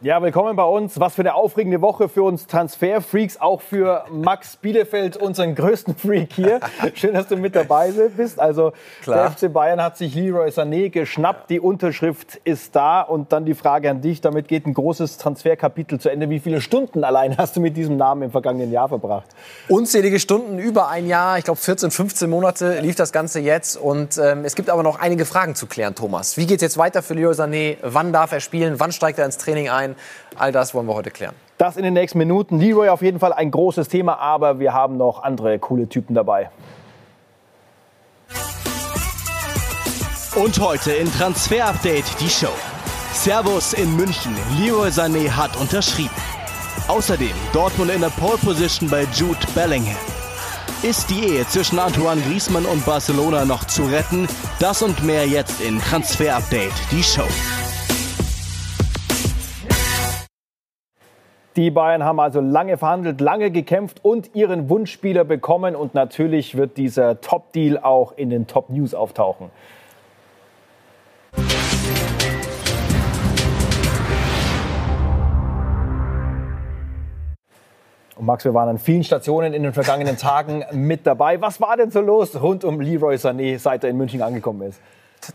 Ja, willkommen bei uns. Was für eine aufregende Woche für uns Transferfreaks, auch für Max Bielefeld, unseren größten Freak hier. Schön, dass du mit dabei bist. Also Klar. der FC Bayern hat sich Leroy Sané geschnappt, die Unterschrift ist da und dann die Frage an dich, damit geht ein großes Transferkapitel zu Ende. Wie viele Stunden allein hast du mit diesem Namen im vergangenen Jahr verbracht? Unzählige Stunden, über ein Jahr, ich glaube 14, 15 Monate lief das Ganze jetzt und ähm, es gibt aber noch einige Fragen zu klären, Thomas. Wie geht es jetzt weiter für Leroy Sané? Wann darf er spielen? Wann steigt er ins Training ein? Sein. All das wollen wir heute klären. Das in den nächsten Minuten. Leroy auf jeden Fall ein großes Thema, aber wir haben noch andere coole Typen dabei. Und heute in Transfer Update die Show. Servus in München. Leroy Sané hat unterschrieben. Außerdem Dortmund in der Pole Position bei Jude Bellingham. Ist die Ehe zwischen Antoine Griezmann und Barcelona noch zu retten? Das und mehr jetzt in Transfer Update die Show. Die Bayern haben also lange verhandelt, lange gekämpft und ihren Wunschspieler bekommen. Und natürlich wird dieser Top-Deal auch in den Top-News auftauchen. Und Max, wir waren an vielen Stationen in den vergangenen Tagen mit dabei. Was war denn so los rund um Leroy Sané, seit er in München angekommen ist?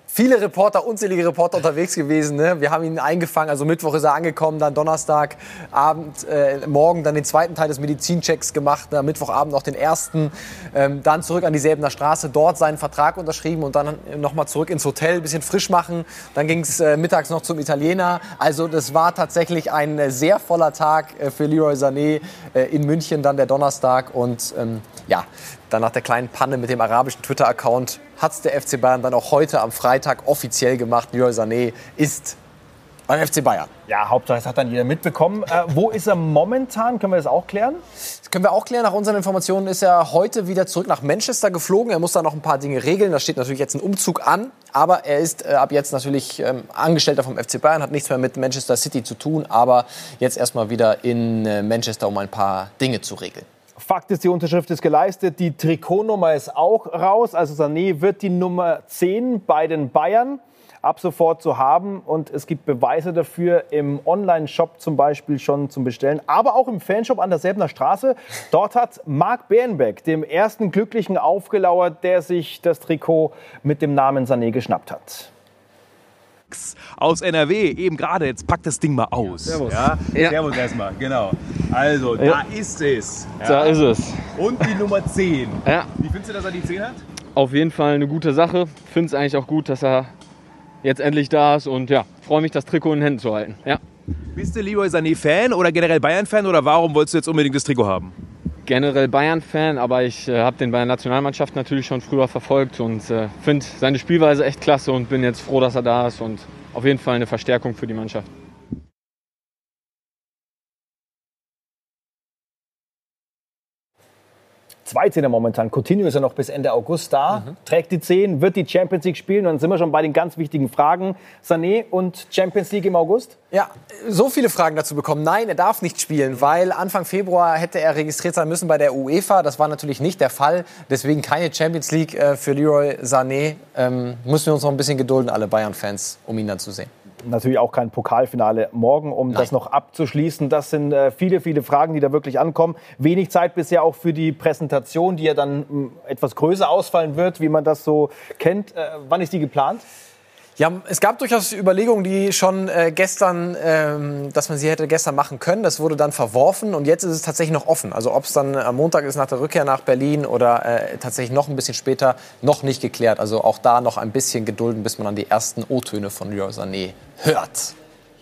Viele Reporter, unzählige Reporter unterwegs gewesen. Ne? Wir haben ihn eingefangen, also Mittwoch ist er angekommen, dann Donnerstag Abend, äh, morgen dann den zweiten Teil des Medizinchecks gemacht, ne? Mittwochabend noch den ersten, ähm, dann zurück an die Säbener Straße, dort seinen Vertrag unterschrieben und dann nochmal zurück ins Hotel, bisschen frisch machen. Dann ging es äh, mittags noch zum Italiener. Also das war tatsächlich ein äh, sehr voller Tag äh, für Leroy Sané äh, in München, dann der Donnerstag und ähm, ja, dann nach der kleinen Panne mit dem arabischen Twitter-Account hat es der FC Bayern dann auch heute am Freitag offiziell gemacht. Leroy Sané ist beim FC Bayern. Ja, Hauptsache, das hat dann jeder mitbekommen. Äh, wo ist er momentan? Können wir das auch klären? Das können wir auch klären. Nach unseren Informationen ist er heute wieder zurück nach Manchester geflogen. Er muss da noch ein paar Dinge regeln. Da steht natürlich jetzt ein Umzug an. Aber er ist äh, ab jetzt natürlich ähm, Angestellter vom FC Bayern, hat nichts mehr mit Manchester City zu tun. Aber jetzt erstmal wieder in äh, Manchester, um ein paar Dinge zu regeln. Fakt ist, die Unterschrift ist geleistet, die Trikotnummer ist auch raus. Also Sané wird die Nummer 10 bei den Bayern ab sofort zu haben. Und es gibt Beweise dafür im Online-Shop zum Beispiel schon zum Bestellen, aber auch im Fanshop an der Selbener Straße. Dort hat Marc Bernbeck dem ersten Glücklichen aufgelauert, der sich das Trikot mit dem Namen Sané geschnappt hat aus NRW, eben gerade. Jetzt packt das Ding mal aus. Servus. Ja? ja. Servus erstmal, genau. Also, ja. da ist es. Ja. Da ist es. Und die Nummer 10. Ja. Wie findest du, dass er die 10 hat? Auf jeden Fall eine gute Sache. Finde es eigentlich auch gut, dass er jetzt endlich da ist und ja, freue mich, das Trikot in den Händen zu halten. Ja. Bist du Leroy Sané Fan oder generell Bayern Fan oder warum wolltest du jetzt unbedingt das Trikot haben? Generell Bayern-Fan, aber ich äh, habe den der Nationalmannschaft natürlich schon früher verfolgt und äh, finde seine Spielweise echt klasse und bin jetzt froh, dass er da ist und auf jeden Fall eine Verstärkung für die Mannschaft. Zwei Zehner momentan. Coutinho ist ja noch bis Ende August da, mhm. trägt die Zehn, wird die Champions League spielen. Und dann sind wir schon bei den ganz wichtigen Fragen. Sané und Champions League im August? Ja, so viele Fragen dazu bekommen. Nein, er darf nicht spielen, weil Anfang Februar hätte er registriert sein müssen bei der UEFA. Das war natürlich nicht der Fall. Deswegen keine Champions League äh, für Leroy Sané. Ähm, müssen wir uns noch ein bisschen gedulden, alle Bayern-Fans, um ihn dann zu sehen natürlich auch kein Pokalfinale morgen, um Nein. das noch abzuschließen. Das sind äh, viele, viele Fragen, die da wirklich ankommen. Wenig Zeit bisher auch für die Präsentation, die ja dann mh, hm, etwas größer ausfallen wird, wie man das so kennt. Äh, wann ist die geplant? Ja, es gab durchaus Überlegungen, die schon äh, gestern, ähm, dass man sie hätte gestern machen können. Das wurde dann verworfen und jetzt ist es tatsächlich noch offen. Also ob es dann am Montag ist nach der Rückkehr nach Berlin oder äh, tatsächlich noch ein bisschen später, noch nicht geklärt. Also auch da noch ein bisschen gedulden, bis man dann die ersten O-Töne von Leroy Sané hört.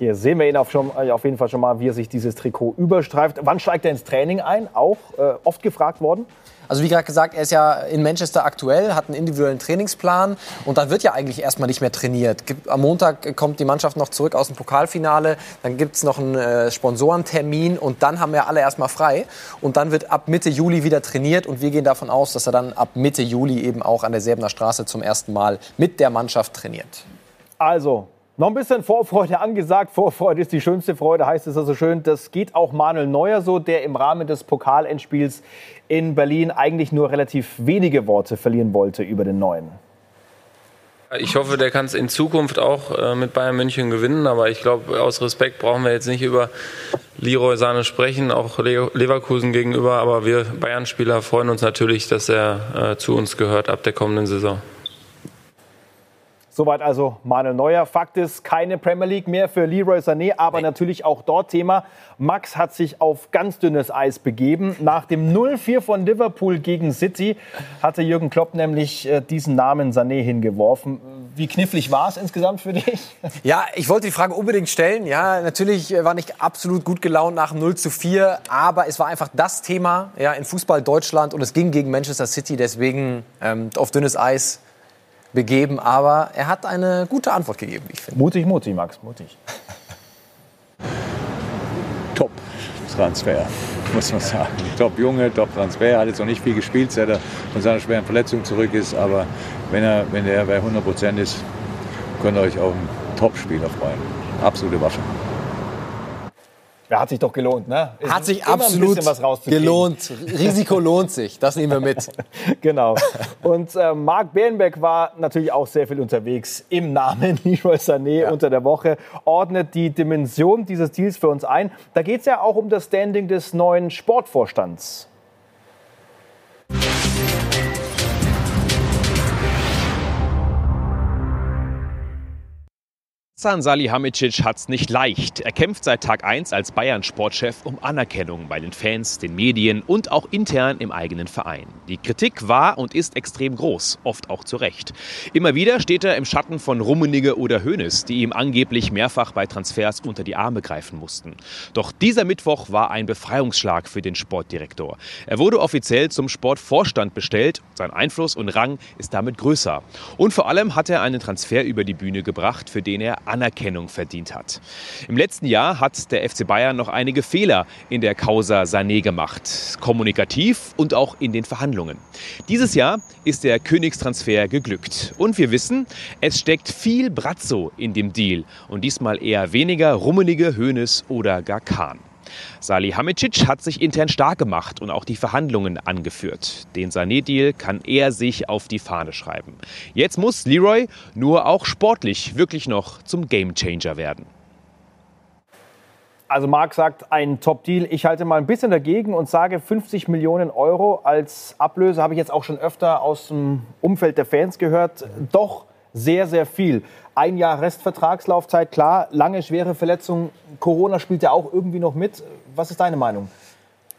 Hier sehen wir ihn auf, schon, äh, auf, jeden Fall schon mal, wie er sich dieses Trikot überstreift. Wann steigt er ins Training ein? Auch äh, oft gefragt worden. Also wie gerade gesagt, er ist ja in Manchester aktuell, hat einen individuellen Trainingsplan und dann wird ja eigentlich erstmal nicht mehr trainiert. Am Montag kommt die Mannschaft noch zurück aus dem Pokalfinale, dann gibt es noch einen äh, Sponsorentermin und dann haben wir alle erstmal frei. Und dann wird ab Mitte Juli wieder trainiert und wir gehen davon aus, dass er dann ab Mitte Juli eben auch an der Säbener Straße zum ersten Mal mit der Mannschaft trainiert. Also, noch ein bisschen Vorfreude angesagt. Vorfreude ist die schönste Freude, heißt es also schön. Das geht auch Manuel Neuer so, der im Rahmen des Pokalendspiels in Berlin eigentlich nur relativ wenige Worte verlieren wollte über den Neuen. Ich hoffe, der kann es in Zukunft auch äh, mit Bayern München gewinnen, aber ich glaube, aus Respekt brauchen wir jetzt nicht über Leroy Sahne sprechen, auch Leverkusen gegenüber, aber wir Bayern-Spieler freuen uns natürlich, dass er äh, zu uns gehört ab der kommenden Saison. Soweit also Manuel Neuer. Fakt ist, keine Premier League mehr für Leroy Sané, aber nee. natürlich auch dort Thema. Max hat sich auf ganz dünnes Eis begeben. Nach dem 0-4 von Liverpool gegen City hatte Jürgen Klopp nämlich äh, diesen Namen Sané hingeworfen. Wie knifflig war es insgesamt für dich? Ja, ich wollte die Frage unbedingt stellen. Ja, natürlich äh, war nicht absolut gut gelaunt nach 0 zu 4, aber es war einfach das Thema ja, in Fußball Deutschland und es ging gegen Manchester City. Deswegen ähm, auf dünnes Eis begeben, aber er hat eine gute Antwort gegeben, ich finde. Mutig, mutig, Max, mutig. Top Transfer, muss man sagen. Top Junge, Top Transfer. Hat jetzt noch nicht viel gespielt, seit er von seiner schweren Verletzung zurück ist. Aber wenn er, wenn er bei 100 Prozent ist, könnt ihr euch auf einen Top-Spieler freuen. Absolute Waffe. Ja, hat sich doch gelohnt, ne? Es hat sich absolut gelohnt. Risiko lohnt sich. Das nehmen wir mit. genau. Und äh, Marc Bärenbeck war natürlich auch sehr viel unterwegs im Namen Leroy Sané ja. unter der Woche. Ordnet die Dimension dieses Deals für uns ein. Da geht es ja auch um das Standing des neuen Sportvorstands. Hasan Salihamidzic hat's nicht leicht. Er kämpft seit Tag 1 als Bayern-Sportchef um Anerkennung bei den Fans, den Medien und auch intern im eigenen Verein. Die Kritik war und ist extrem groß, oft auch zu Recht. Immer wieder steht er im Schatten von Rummenigge oder Hoeneß, die ihm angeblich mehrfach bei Transfers unter die Arme greifen mussten. Doch dieser Mittwoch war ein Befreiungsschlag für den Sportdirektor. Er wurde offiziell zum Sportvorstand bestellt. Sein Einfluss und Rang ist damit größer. Und vor allem hat er einen Transfer über die Bühne gebracht, für den er Anerkennung verdient hat. Im letzten Jahr hat der FC Bayern noch einige Fehler in der Causa Sané gemacht, kommunikativ und auch in den Verhandlungen. Dieses Jahr ist der Königstransfer geglückt und wir wissen, es steckt viel Brazzo in dem Deal und diesmal eher weniger rummelige Hönes oder gar Kahn. Salihamidzic hat sich intern stark gemacht und auch die Verhandlungen angeführt. Den Sané-Deal kann er sich auf die Fahne schreiben. Jetzt muss Leroy nur auch sportlich wirklich noch zum Gamechanger werden. Also Marc sagt, ein Top-Deal. Ich halte mal ein bisschen dagegen und sage 50 Millionen Euro als Ablöse, habe ich jetzt auch schon öfter aus dem Umfeld der Fans gehört. Doch sehr, sehr viel. Ein Jahr Restvertragslaufzeit, klar, lange schwere Verletzungen. Corona spielt ja auch irgendwie noch mit. Was ist deine Meinung?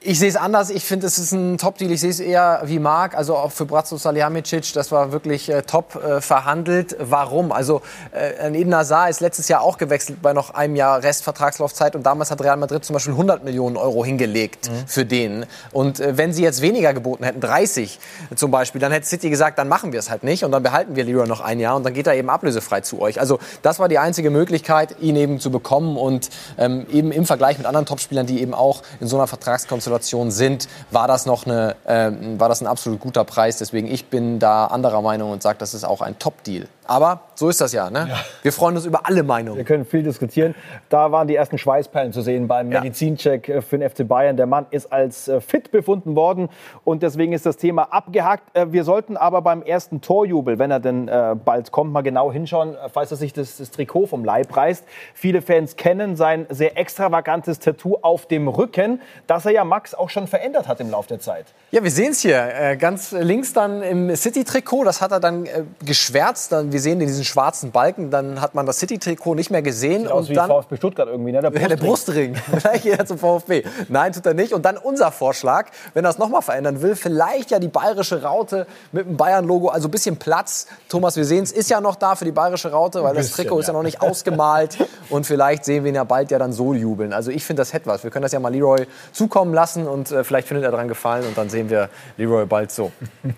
Ich sehe es anders. Ich finde, es ist ein Top-Deal. Ich sehe es eher wie Marc. Also auch für Bratzo Salihamidzic, das war wirklich äh, top äh, verhandelt. Warum? Also äh, Eden Nazar ist letztes Jahr auch gewechselt bei noch einem Jahr Restvertragslaufzeit und damals hat Real Madrid zum Beispiel 100 Millionen Euro hingelegt mhm. für den. Und äh, wenn sie jetzt weniger geboten hätten, 30 zum Beispiel, dann hätte City gesagt, dann machen wir es halt nicht und dann behalten wir Leroy noch ein Jahr und dann geht er eben ablösefrei zu euch. Also das war die einzige Möglichkeit, ihn eben zu bekommen und ähm, eben im Vergleich mit anderen Topspielern, die eben auch in so einer Vertragskonstellation Situation sind, war das noch eine, äh, war das ein absolut guter Preis. Deswegen ich bin da anderer Meinung und sage, das ist auch ein Top-Deal. Aber so ist das ja, ne? Ja. Wir freuen uns über alle Meinungen. Wir können viel diskutieren. Da waren die ersten Schweißperlen zu sehen beim ja. Medizincheck äh, für den FC Bayern. Der Mann ist als äh, fit befunden worden und deswegen ist das Thema abgehakt. Äh, wir sollten aber beim ersten Torjubel, wenn er denn bald kommt, mal genau hinschauen, falls er sich das, das Trikot vom Leib reißt. Viele Fans kennen sein sehr extravagantes Tattoo auf dem Rücken, das er ja Max auch schon verändert hat im Laufe der Zeit. Ja, wir sehen es hier. Ganz links dann im City-Trikot, das hat er dann geschwärzt. Dann wir sehen diesen schwarzen Balken, dann hat man das City-Trikot nicht mehr gesehen. Sieht und wie dann VfB Stuttgart irgendwie, ne? Der Brustring. der Brustring. vielleicht geht er zum VfB. Nein, tut er nicht. Und dann unser Vorschlag, wenn er es nochmal verändern will, vielleicht ja die bayerische Raute mit dem Bayern-Logo, also ein bisschen Platz. Thomas, wir sehen es, ist ja noch da für die bayerische Raute, weil bisschen, das Trikot ja. ist ja noch nicht ausgemalt. und vielleicht sehen wir ihn ja bald ja dann so jubeln. Also ich finde, das hätte was. Wir können das ja mal Leroy zukommen lassen und äh, vielleicht findet er daran gefallen und dann sehen wir Leroy bald so.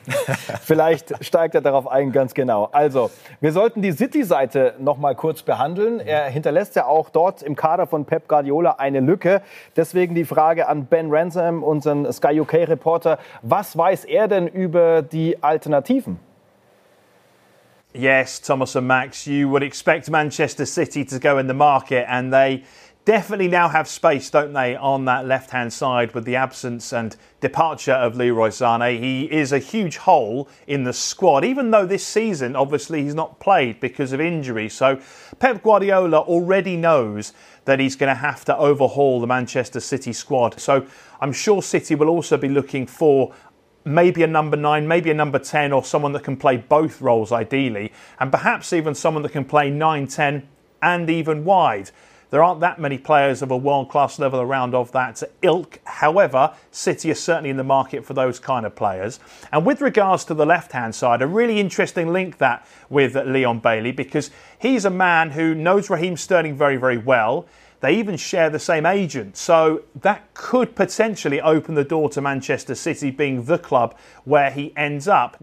vielleicht steigt er darauf ein, ganz genau. Also, wir sollten die City-Seite noch mal kurz behandeln. Er hinterlässt ja auch dort im Kader von Pep Guardiola eine Lücke. Deswegen die Frage an Ben Ransom, unseren Sky UK-Reporter. Was weiß er denn über die Alternativen? Yes, Thomas and Max, you would expect Manchester City to go in the market and they definitely now have space, don't they, on that left hand side with the absence and departure of Leroy Sane. He is a huge hole in the squad, even though this season, obviously, he's not played because of injury. So Pep Guardiola already knows that he's going to have to overhaul the Manchester City squad. So I'm sure City will also be looking for maybe a number nine, maybe a number 10, or someone that can play both roles ideally, and perhaps even someone that can play 9, 10, and even wide. There aren't that many players of a world class level around of that ilk. However, City is certainly in the market for those kind of players. And with regards to the left hand side, a really interesting link that with Leon Bailey because he's a man who knows Raheem Sterling very, very well. They even share the same agent. So that could potentially open the door to Manchester City being the club where he ends up.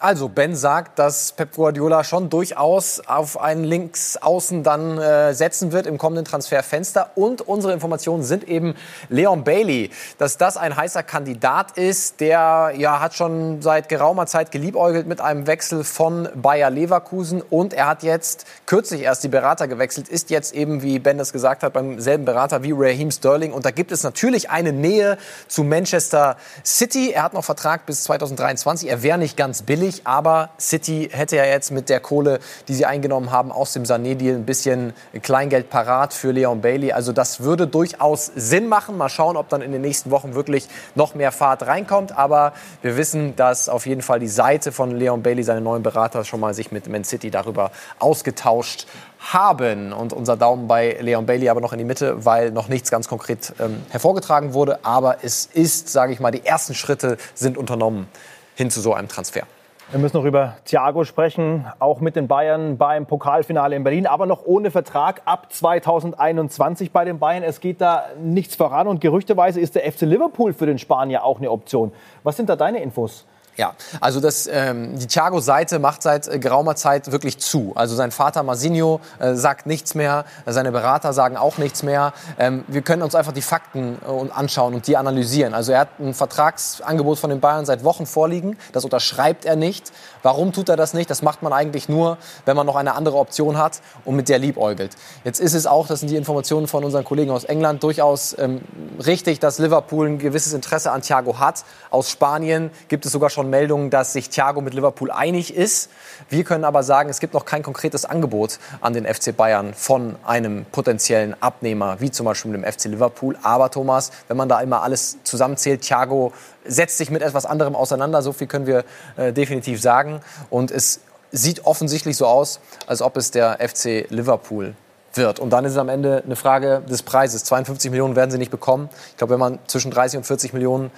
Also Ben sagt, dass Pep Guardiola schon durchaus auf einen Linksaußen dann äh, setzen wird im kommenden Transferfenster. Und unsere Informationen sind eben Leon Bailey, dass das ein heißer Kandidat ist. Der ja hat schon seit geraumer Zeit geliebäugelt mit einem Wechsel von Bayer Leverkusen und er hat jetzt kürzlich erst die Berater gewechselt, ist jetzt eben, wie Ben das gesagt hat, beim selben Berater wie Raheem Sterling. Und da gibt es natürlich eine Nähe zu Manchester City. Er hat noch Vertrag bis 2023. Er wäre nicht ganz billig nicht, aber City hätte ja jetzt mit der Kohle, die sie eingenommen haben aus dem Sané-Deal, ein bisschen Kleingeld parat für Leon Bailey. Also das würde durchaus Sinn machen. Mal schauen, ob dann in den nächsten Wochen wirklich noch mehr Fahrt reinkommt. Aber wir wissen, dass auf jeden Fall die Seite von Leon Bailey, seinen neuen Berater, schon mal sich mit Man City darüber ausgetauscht haben. Und unser Daumen bei Leon Bailey aber noch in die Mitte, weil noch nichts ganz konkret ähm, hervorgetragen wurde. Aber es ist, sage ich mal, die ersten Schritte sind unternommen hin zu so einem Transfer. Wir müssen noch über Thiago sprechen, auch mit den Bayern beim Pokalfinale in Berlin, aber noch ohne Vertrag ab 2021 bei den Bayern. Es geht da nichts voran und gerüchteweise ist der FC Liverpool für den Spanier auch eine Option. Was sind da deine Infos? Ja, also das, ähm, die Thiago-Seite macht seit äh, geraumer Zeit wirklich zu. Also sein Vater Masinho äh, sagt nichts mehr, seine Berater sagen auch nichts mehr. Ähm, wir können uns einfach die Fakten äh, anschauen und die analysieren. Also er hat ein Vertragsangebot von den Bayern seit Wochen vorliegen, das unterschreibt er nicht. Warum tut er das nicht? Das macht man eigentlich nur, wenn man noch eine andere Option hat und mit der liebäugelt. Jetzt ist es auch, das sind die Informationen von unseren Kollegen aus England, durchaus ähm, richtig, dass Liverpool ein gewisses Interesse an Thiago hat. Aus Spanien gibt es sogar schon Meldungen, dass sich Thiago mit Liverpool einig ist. Wir können aber sagen, es gibt noch kein konkretes Angebot an den FC Bayern von einem potenziellen Abnehmer, wie zum Beispiel dem FC Liverpool. Aber Thomas, wenn man da immer alles zusammenzählt, Thiago setzt sich mit etwas anderem auseinander. So viel können wir äh, definitiv sagen. Und es sieht offensichtlich so aus, als ob es der FC Liverpool wird. Und dann ist es am Ende eine Frage des Preises. 52 Millionen werden sie nicht bekommen. Ich glaube, wenn man zwischen 30 und 40 Millionen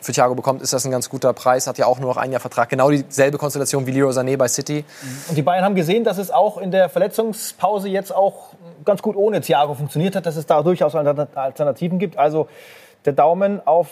für Thiago bekommt, ist das ein ganz guter Preis. Hat ja auch nur noch ein Jahr Vertrag. Genau dieselbe Konstellation wie Leroy Sané bei City. Und die Bayern haben gesehen, dass es auch in der Verletzungspause jetzt auch ganz gut ohne Thiago funktioniert hat, dass es da durchaus Alternativen gibt. Also der Daumen auf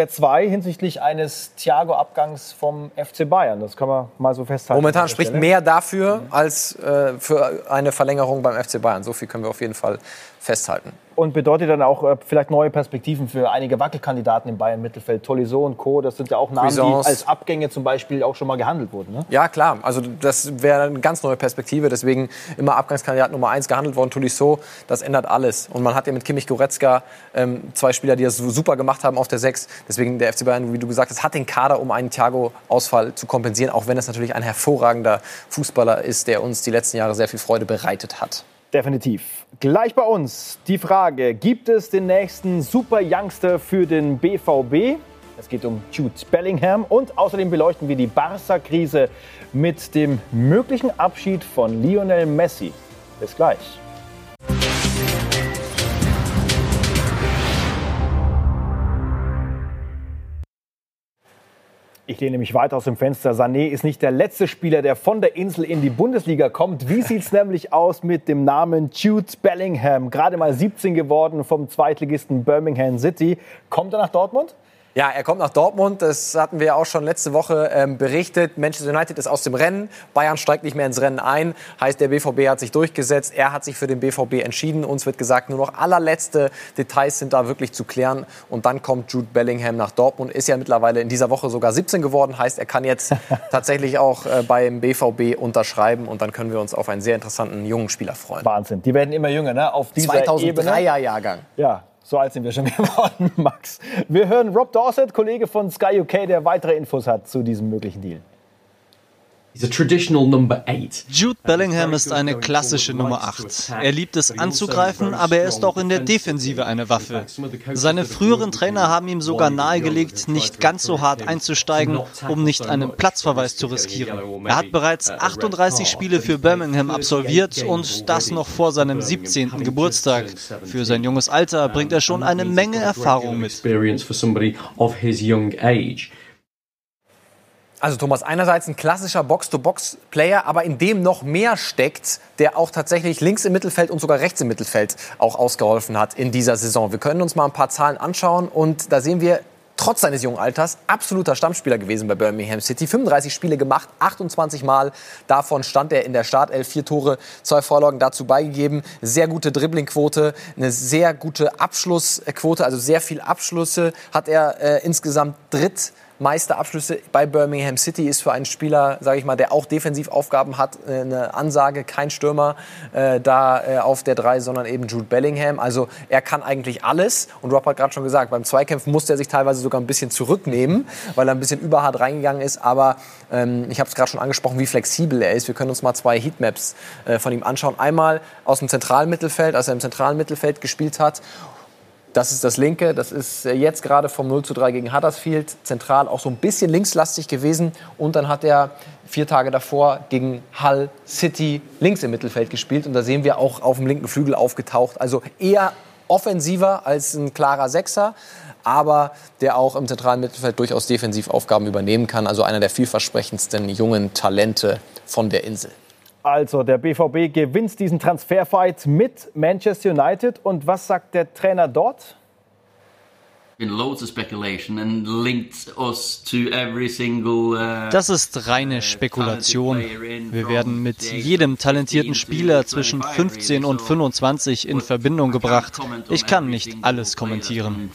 der zwei hinsichtlich eines Thiago-Abgangs vom FC Bayern. Das kann man mal so festhalten. Momentan spricht mehr dafür als äh, für eine Verlängerung beim FC Bayern. So viel können wir auf jeden Fall festhalten und bedeutet dann auch äh, vielleicht neue Perspektiven für einige Wackelkandidaten im Bayern-Mittelfeld. Tolisso und Co., das sind ja auch Namen, Cuisance. die als Abgänge zum Beispiel auch schon mal gehandelt wurden. Ne? Ja, klar. Also das wäre eine ganz neue Perspektive. Deswegen immer Abgangskandidat Nummer eins gehandelt worden. Tolisso, das ändert alles. Und man hat ja mit Kimmich Goretzka ähm, zwei Spieler, die das super gemacht haben auf der Sechs. Deswegen der FC Bayern, wie du gesagt hast, hat den Kader, um einen Thiago-Ausfall zu kompensieren. Auch wenn es natürlich ein hervorragender Fußballer ist, der uns die letzten Jahre sehr viel Freude bereitet hat. Definitiv. Gleich bei uns die Frage, gibt es den nächsten Super Youngster für den BVB? Es geht um Jude Bellingham und außerdem beleuchten wir die Barca-Krise mit dem möglichen Abschied von Lionel Messi. Bis gleich. Ich lehne mich weiter aus dem Fenster. Sané ist nicht der letzte Spieler, der von der Insel in die Bundesliga kommt. Wie sieht es nämlich aus mit dem Namen Jude Bellingham? Gerade mal 17 geworden vom Zweitligisten Birmingham City. Kommt er nach Dortmund? Ja, er kommt nach Dortmund. Das hatten wir ja auch schon letzte Woche ähm, berichtet. Manchester United ist aus dem Rennen. Bayern steigt nicht mehr ins Rennen ein. Heißt, der BVB hat sich durchgesetzt. Er hat sich für den BVB entschieden. Uns wird gesagt, nur noch allerletzte Details sind da wirklich zu klären. Und dann kommt Jude Bellingham nach Dortmund. Ist ja mittlerweile in dieser Woche sogar 17 geworden. Heißt, er kann jetzt tatsächlich auch äh, beim BVB unterschreiben. Und dann können wir uns auf einen sehr interessanten jungen Spieler freuen. Wahnsinn. Die werden immer jünger, ne? Auf dieser 2003er Jahrgang. Ja, so alt sind wir schon geworden, Max. Wir hören Rob Dorset, Kollege von Sky UK, der weitere Infos hat zu diesem möglichen Deal. Jude Bellingham ist eine klassische Nummer 8. Er liebt es anzugreifen, aber er ist auch in der Defensive eine Waffe. Seine früheren Trainer haben ihm sogar nahegelegt, nicht ganz so hart einzusteigen, um nicht einen Platzverweis zu riskieren. Er hat bereits 38 Spiele für Birmingham absolviert und das noch vor seinem 17. Geburtstag. Für sein junges Alter bringt er schon eine Menge Erfahrung mit. Also Thomas, einerseits ein klassischer Box-to-Box-Player, aber in dem noch mehr steckt, der auch tatsächlich links im Mittelfeld und sogar rechts im Mittelfeld auch ausgeholfen hat in dieser Saison. Wir können uns mal ein paar Zahlen anschauen und da sehen wir, trotz seines jungen Alters absoluter Stammspieler gewesen bei Birmingham City. 35 Spiele gemacht, 28 Mal. Davon stand er in der Startelf. Vier Tore, zwei Vorlagen dazu beigegeben. Sehr gute Dribblingquote, eine sehr gute Abschlussquote, also sehr viel Abschlüsse hat er äh, insgesamt dritt Meisterabschlüsse bei Birmingham City ist für einen Spieler, sage ich mal, der auch Defensivaufgaben hat, äh, eine Ansage, kein Stürmer äh, da äh, auf der 3, sondern eben Jude Bellingham. Also er kann eigentlich alles. Und Rob hat gerade schon gesagt, beim Zweikämpfen musste er sich teilweise sogar ein bisschen zurücknehmen, weil er ein bisschen überhart reingegangen ist. Aber ähm, ich habe es gerade schon angesprochen, wie flexibel er ist. Wir können uns mal zwei Heatmaps äh, von ihm anschauen. Einmal aus dem zentralen Mittelfeld, als er im zentralen Mittelfeld gespielt hat das ist das linke. Das ist äh, jetzt gerade vom 0 zu 3 gegen Huddersfield zentral auch so ein bisschen linkslastig gewesen. Und dann hat er vier Tage davor gegen Hull City links im Mittelfeld gespielt. Und da sehen wir auch auf dem linken Flügel aufgetaucht. Also eher offensiver als ein klarer Sechser, aber der auch im zentralen Mittelfeld durchaus Defensivaufgaben übernehmen kann. Also einer der vielversprechendsten jungen Talente von der Insel. Also, der BVB gewinnt diesen Transferfight mit Manchester United. Und was sagt der Trainer dort? Uh, das ist reine Spekulation. Wir werden mit jedem talentierten Spieler zwischen 15 und 25 in Verbindung gebracht. Ich kann nicht alles kommentieren.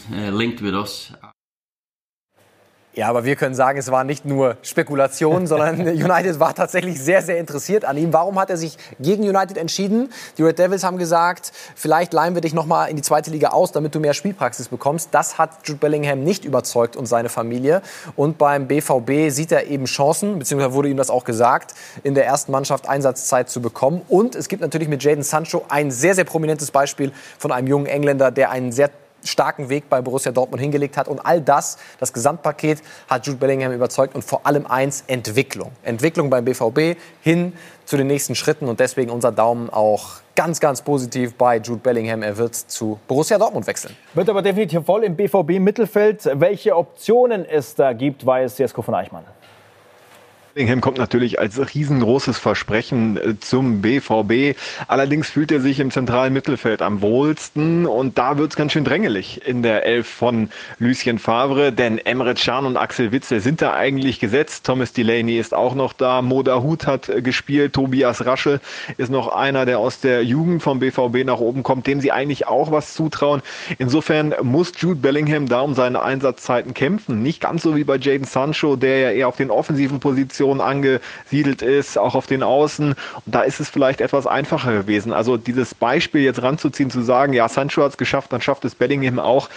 Ja, aber wir können sagen, es war nicht nur Spekulation, sondern United war tatsächlich sehr, sehr interessiert an ihm. Warum hat er sich gegen United entschieden? Die Red Devils haben gesagt, vielleicht leihen wir dich noch mal in die zweite Liga aus, damit du mehr Spielpraxis bekommst. Das hat Jude Bellingham nicht überzeugt und seine Familie. Und beim BVB sieht er eben Chancen, beziehungsweise wurde ihm das auch gesagt, in der ersten Mannschaft Einsatzzeit zu bekommen. Und es gibt natürlich mit Jaden Sancho ein sehr, sehr prominentes Beispiel von einem jungen Engländer, der einen sehr starken Weg bei Borussia Dortmund hingelegt hat. Und all das, das Gesamtpaket, hat Jude Bellingham überzeugt. Und vor allem eins, Entwicklung. Entwicklung beim BVB hin zu den nächsten Schritten. Und deswegen unser Daumen auch ganz, ganz positiv bei Jude Bellingham. Er wird zu Borussia Dortmund wechseln. Wird aber definitiv voll im BVB-Mittelfeld. Welche Optionen es da gibt, weiß Jesko von Eichmann. Bellingham kommt natürlich als riesengroßes Versprechen äh, zum BVB. Allerdings fühlt er sich im zentralen Mittelfeld am wohlsten und da wird es ganz schön drängelig in der Elf von Lucien Favre, denn Emre Can und Axel Witzel sind da eigentlich gesetzt. Thomas Delaney ist auch noch da, Moda Hut hat äh, gespielt, Tobias Raschel ist noch einer, der aus der Jugend vom BVB nach oben kommt, dem sie eigentlich auch was zutrauen. Insofern muss Jude Bellingham da um seine Einsatzzeiten kämpfen. Nicht ganz so wie bei Jaden Sancho, der ja eher auf den offensiven Positionen Position angesiedelt ist, auch auf den Außen. Und da ist es vielleicht etwas einfacher gewesen. Also dieses Beispiel jetzt ranzuziehen, zu sagen, ja, Sancho hat es geschafft, dann schafft es Bellingham auch.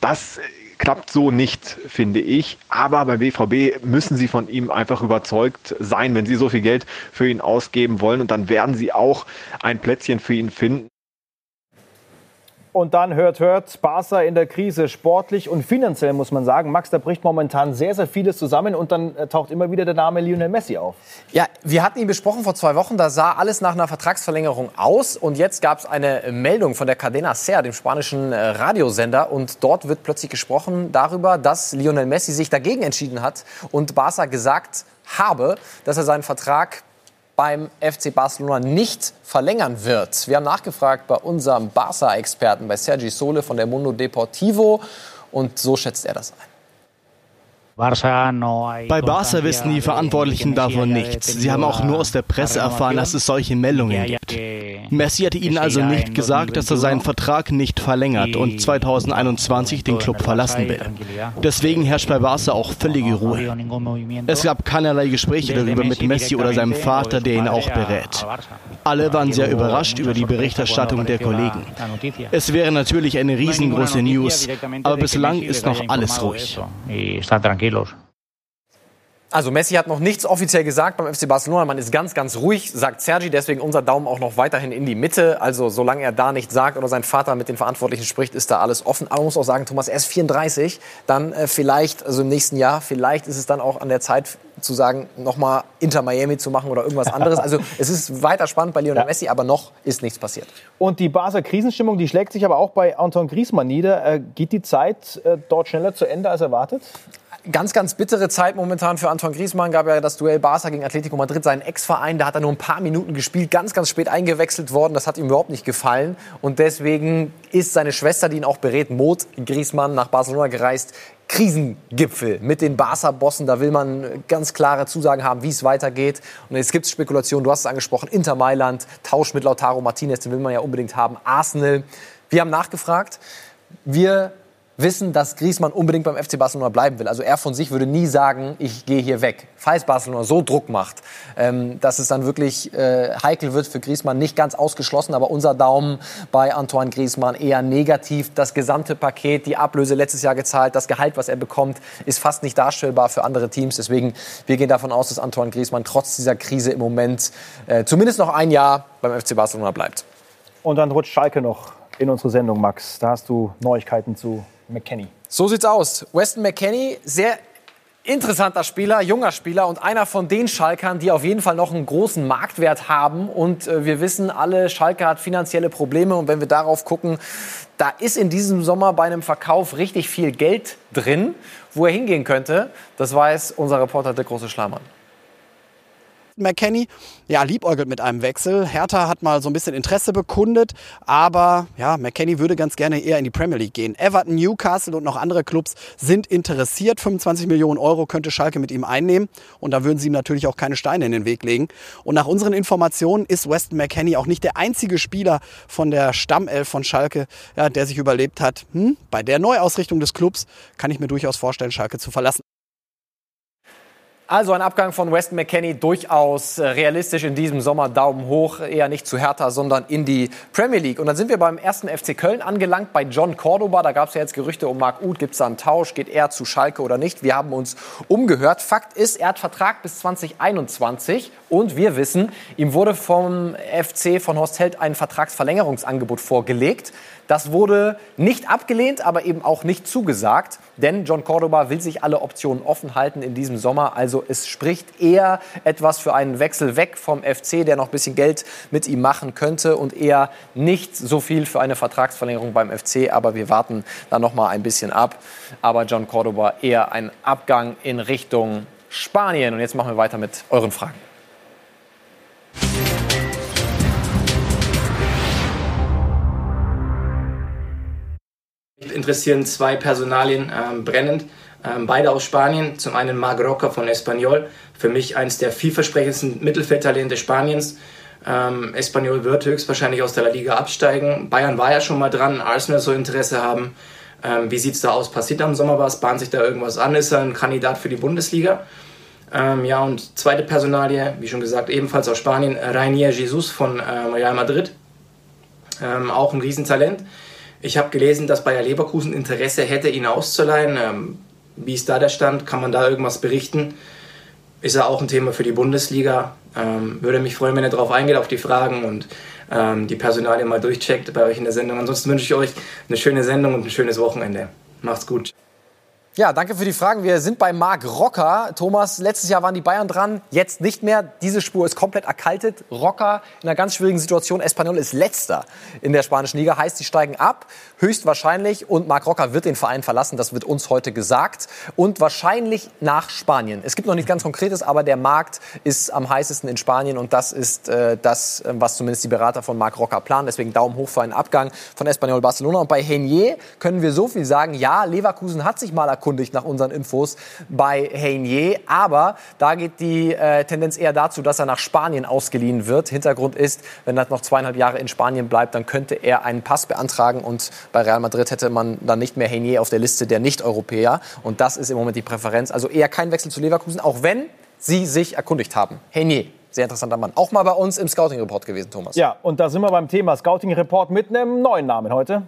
Das klappt so nicht, finde ich. Aber bei BVB müssen sie von ihm einfach überzeugt sein, wenn sie so viel Geld für ihn ausgeben wollen. Und dann werden sie auch ein Plätzchen für ihn finden. Und dann hört, hört, Barca in der Krise, sportlich und finanziell muss man sagen. Max, da bricht momentan sehr, sehr vieles zusammen und dann äh, taucht immer wieder der Name Lionel Messi auf. Ja, wir hatten ihn besprochen vor zwei Wochen, da sah alles nach einer Vertragsverlängerung aus und jetzt gab es eine Meldung von der Cadena Ser, dem spanischen äh, Radiosender und dort wird plötzlich gesprochen darüber, dass Lionel Messi sich dagegen entschieden hat und Barca gesagt habe, dass er seinen Vertrag beim FC Barcelona nicht verlängern wird. Wir haben nachgefragt bei unserem Barca-Experten, bei Sergi Sole von der Mundo Deportivo. Und so schätzt er das ein. Bei Barca wissen die Verantwortlichen davon nichts. Sie haben auch nur aus der Presse erfahren, dass es solche Meldungen gibt. Messi hatte ihnen also nicht gesagt, dass er seinen Vertrag nicht verlängert und 2021 den Club verlassen will. Deswegen herrscht bei Barca auch völlige Ruhe. Es gab keinerlei Gespräche darüber mit Messi oder seinem Vater, der ihn auch berät. Alle waren sehr überrascht über die Berichterstattung der Kollegen. Es wäre natürlich eine riesengroße News, aber bislang ist noch alles ruhig. Also Messi hat noch nichts offiziell gesagt beim FC Barcelona. Man ist ganz, ganz ruhig, sagt Sergi. Deswegen unser Daumen auch noch weiterhin in die Mitte. Also solange er da nichts sagt oder sein Vater mit den Verantwortlichen spricht, ist da alles offen. Aber man muss auch sagen, Thomas, er ist 34. Dann äh, vielleicht, also im nächsten Jahr, vielleicht ist es dann auch an der Zeit zu sagen, nochmal Inter Miami zu machen oder irgendwas anderes. Also es ist weiter spannend bei Lionel ja. Messi, aber noch ist nichts passiert. Und die Basler Krisenstimmung, die schlägt sich aber auch bei Anton Griezmann nieder. Äh, geht die Zeit äh, dort schneller zu Ende als erwartet? Ganz, ganz bittere Zeit momentan für Anton Griezmann. Gab ja das Duell Barca gegen Atletico Madrid, seinen Ex-Verein. Da hat er nur ein paar Minuten gespielt, ganz, ganz spät eingewechselt worden. Das hat ihm überhaupt nicht gefallen. Und deswegen ist seine Schwester, die ihn auch berät, Mot Griezmann, nach Barcelona gereist. Krisengipfel mit den Barca-Bossen. Da will man ganz klare Zusagen haben, wie es weitergeht. Und jetzt gibt es Spekulationen, du hast es angesprochen, Inter Mailand, Tausch mit Lautaro Martinez, den will man ja unbedingt haben. Arsenal. Wir haben nachgefragt. Wir wissen, dass Griezmann unbedingt beim FC Barcelona bleiben will. Also er von sich würde nie sagen, ich gehe hier weg. Falls Barcelona so Druck macht, ähm, dass es dann wirklich äh, heikel wird für Griezmann, nicht ganz ausgeschlossen, aber unser Daumen bei Antoine Griezmann eher negativ. Das gesamte Paket, die Ablöse letztes Jahr gezahlt, das Gehalt, was er bekommt, ist fast nicht darstellbar für andere Teams. Deswegen, wir gehen davon aus, dass Antoine Griezmann trotz dieser Krise im Moment äh, zumindest noch ein Jahr beim FC Barcelona bleibt. Und dann rutscht Schalke noch in unsere Sendung, Max. Da hast du Neuigkeiten zu McKenny. So sieht's aus. Weston McKenny, sehr interessanter Spieler, junger Spieler und einer von den Schalkern, die auf jeden Fall noch einen großen Marktwert haben. Und äh, wir wissen alle, Schalke hat finanzielle Probleme. Und wenn wir darauf gucken, da ist in diesem Sommer bei einem Verkauf richtig viel Geld drin. Wo er hingehen könnte, das weiß unser Reporter der große Schlamann. McKenny ja, liebäugelt mit einem Wechsel. Hertha hat mal so ein bisschen Interesse bekundet, aber ja, McKenny würde ganz gerne eher in die Premier League gehen. Everton, Newcastle und noch andere Clubs sind interessiert. 25 Millionen Euro könnte Schalke mit ihm einnehmen und da würden sie ihm natürlich auch keine Steine in den Weg legen. Und nach unseren Informationen ist Weston McKenny auch nicht der einzige Spieler von der Stammelf von Schalke, ja, der sich überlebt hat. Hm, bei der Neuausrichtung des Clubs kann ich mir durchaus vorstellen, Schalke zu verlassen. Also ein Abgang von Weston McKenney durchaus äh, realistisch in diesem Sommer. Daumen hoch, eher nicht zu Hertha, sondern in die Premier League. Und dann sind wir beim ersten FC Köln angelangt, bei John Cordoba. Da gab es ja jetzt Gerüchte um Marc Uth. Gibt es da einen Tausch? Geht er zu Schalke oder nicht? Wir haben uns umgehört. Fakt ist, er hat Vertrag bis 2021. Und wir wissen, ihm wurde vom FC von Horst Held ein Vertragsverlängerungsangebot vorgelegt. Das wurde nicht abgelehnt, aber eben auch nicht zugesagt, denn John Cordoba will sich alle Optionen offen halten in diesem Sommer. Also es spricht eher etwas für einen Wechsel weg vom FC, der noch ein bisschen Geld mit ihm machen könnte und eher nicht so viel für eine Vertragsverlängerung beim FC. Aber wir warten da noch mal ein bisschen ab. Aber John Cordoba eher ein Abgang in Richtung Spanien. Und jetzt machen wir weiter mit euren Fragen. interessieren zwei Personalien ähm, brennend. Ähm, beide aus Spanien. Zum einen Marc Roca von Espanyol. Für mich eines der vielversprechendsten Mittelfeldtalente Spaniens. Ähm, Espanyol wird höchstwahrscheinlich aus der La Liga absteigen. Bayern war ja schon mal dran. Arsenal soll Interesse haben. Ähm, wie sieht es da aus? Passiert am Sommer was? Bahnt sich da irgendwas an? Ist er ein Kandidat für die Bundesliga? Ähm, ja, und zweite Personalie, wie schon gesagt, ebenfalls aus Spanien, Rainier Jesus von äh, Real Madrid. Ähm, auch ein Riesentalent. Ich habe gelesen, dass Bayer Leverkusen Interesse hätte, ihn auszuleihen. Wie ist da der Stand? Kann man da irgendwas berichten? Ist er auch ein Thema für die Bundesliga? Ähm, würde mich freuen, wenn er darauf eingeht, auf die Fragen und ähm, die Personalien mal durchcheckt bei euch in der Sendung. Ansonsten wünsche ich euch eine schöne Sendung und ein schönes Wochenende. Macht's gut. Ja, danke für die Fragen. Wir sind bei Marc Rocker. Thomas, letztes Jahr waren die Bayern dran, jetzt nicht mehr. Diese Spur ist komplett erkaltet. Rocker in einer ganz schwierigen Situation. Espanyol ist letzter in der spanischen Liga, heißt, sie steigen ab, höchstwahrscheinlich. Und Marc Rocker wird den Verein verlassen, das wird uns heute gesagt. Und wahrscheinlich nach Spanien. Es gibt noch nichts ganz Konkretes, aber der Markt ist am heißesten in Spanien. Und das ist äh, das, äh, was zumindest die Berater von Marc Rocker planen. Deswegen Daumen hoch für einen Abgang von Espanyol Barcelona. Und bei Henier können wir so viel sagen. Ja, Leverkusen hat sich mal erkundigt nach unseren Infos bei Heinier. Aber da geht die äh, Tendenz eher dazu, dass er nach Spanien ausgeliehen wird. Hintergrund ist, wenn er noch zweieinhalb Jahre in Spanien bleibt, dann könnte er einen Pass beantragen und bei Real Madrid hätte man dann nicht mehr Heinier auf der Liste der Nicht-Europäer. Und das ist im Moment die Präferenz. Also eher kein Wechsel zu Leverkusen, auch wenn sie sich erkundigt haben. Heinier. Sehr interessanter Mann. Auch mal bei uns im Scouting-Report gewesen, Thomas. Ja, und da sind wir beim Thema Scouting-Report mit einem neuen Namen heute.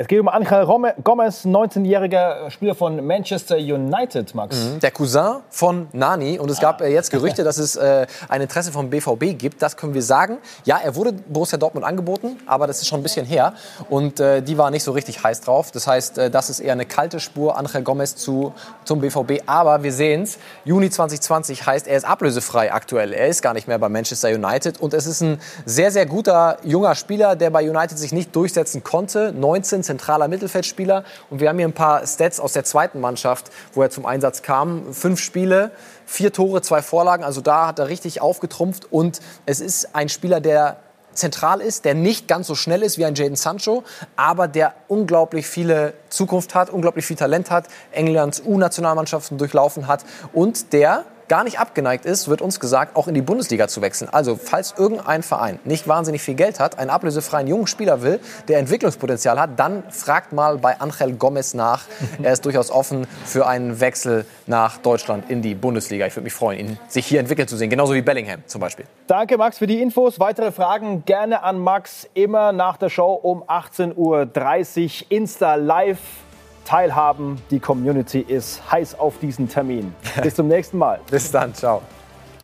Es geht um Angel Gomez, 19-jähriger Spieler von Manchester United, Max. Mhm, der Cousin von Nani. Und es gab äh, jetzt Gerüchte, dass es äh, ein Interesse vom BVB gibt. Das können wir sagen. Ja, er wurde Borussia Dortmund angeboten, aber das ist schon ein bisschen her. Und äh, die war nicht so richtig heiß drauf. Das heißt, äh, das ist eher eine kalte Spur, Angel Gomez zu, zum BVB. Aber wir sehen es, Juni 2020 heißt, er ist ablösefrei aktuell. Er ist gar nicht mehr bei Manchester United. Und es ist ein sehr, sehr guter junger Spieler, der bei United sich nicht durchsetzen konnte. 19 zentraler Mittelfeldspieler. Und wir haben hier ein paar Stats aus der zweiten Mannschaft, wo er zum Einsatz kam. Fünf Spiele, vier Tore, zwei Vorlagen. Also da hat er richtig aufgetrumpft. Und es ist ein Spieler, der zentral ist, der nicht ganz so schnell ist wie ein Jaden Sancho, aber der unglaublich viele Zukunft hat, unglaublich viel Talent hat, Englands U-Nationalmannschaften durchlaufen hat und der gar nicht abgeneigt ist, wird uns gesagt, auch in die Bundesliga zu wechseln. Also, falls irgendein Verein nicht wahnsinnig viel Geld hat, einen ablösefreien jungen Spieler will, der Entwicklungspotenzial hat, dann fragt mal bei Angel Gomez nach. Er ist durchaus offen für einen Wechsel nach Deutschland in die Bundesliga. Ich würde mich freuen, ihn sich hier entwickeln zu sehen, genauso wie Bellingham zum Beispiel. Danke, Max, für die Infos. Weitere Fragen gerne an Max immer nach der Show um 18.30 Uhr. Insta Live teilhaben. Die Community ist heiß auf diesen Termin. Bis zum nächsten Mal. Bis dann, ciao.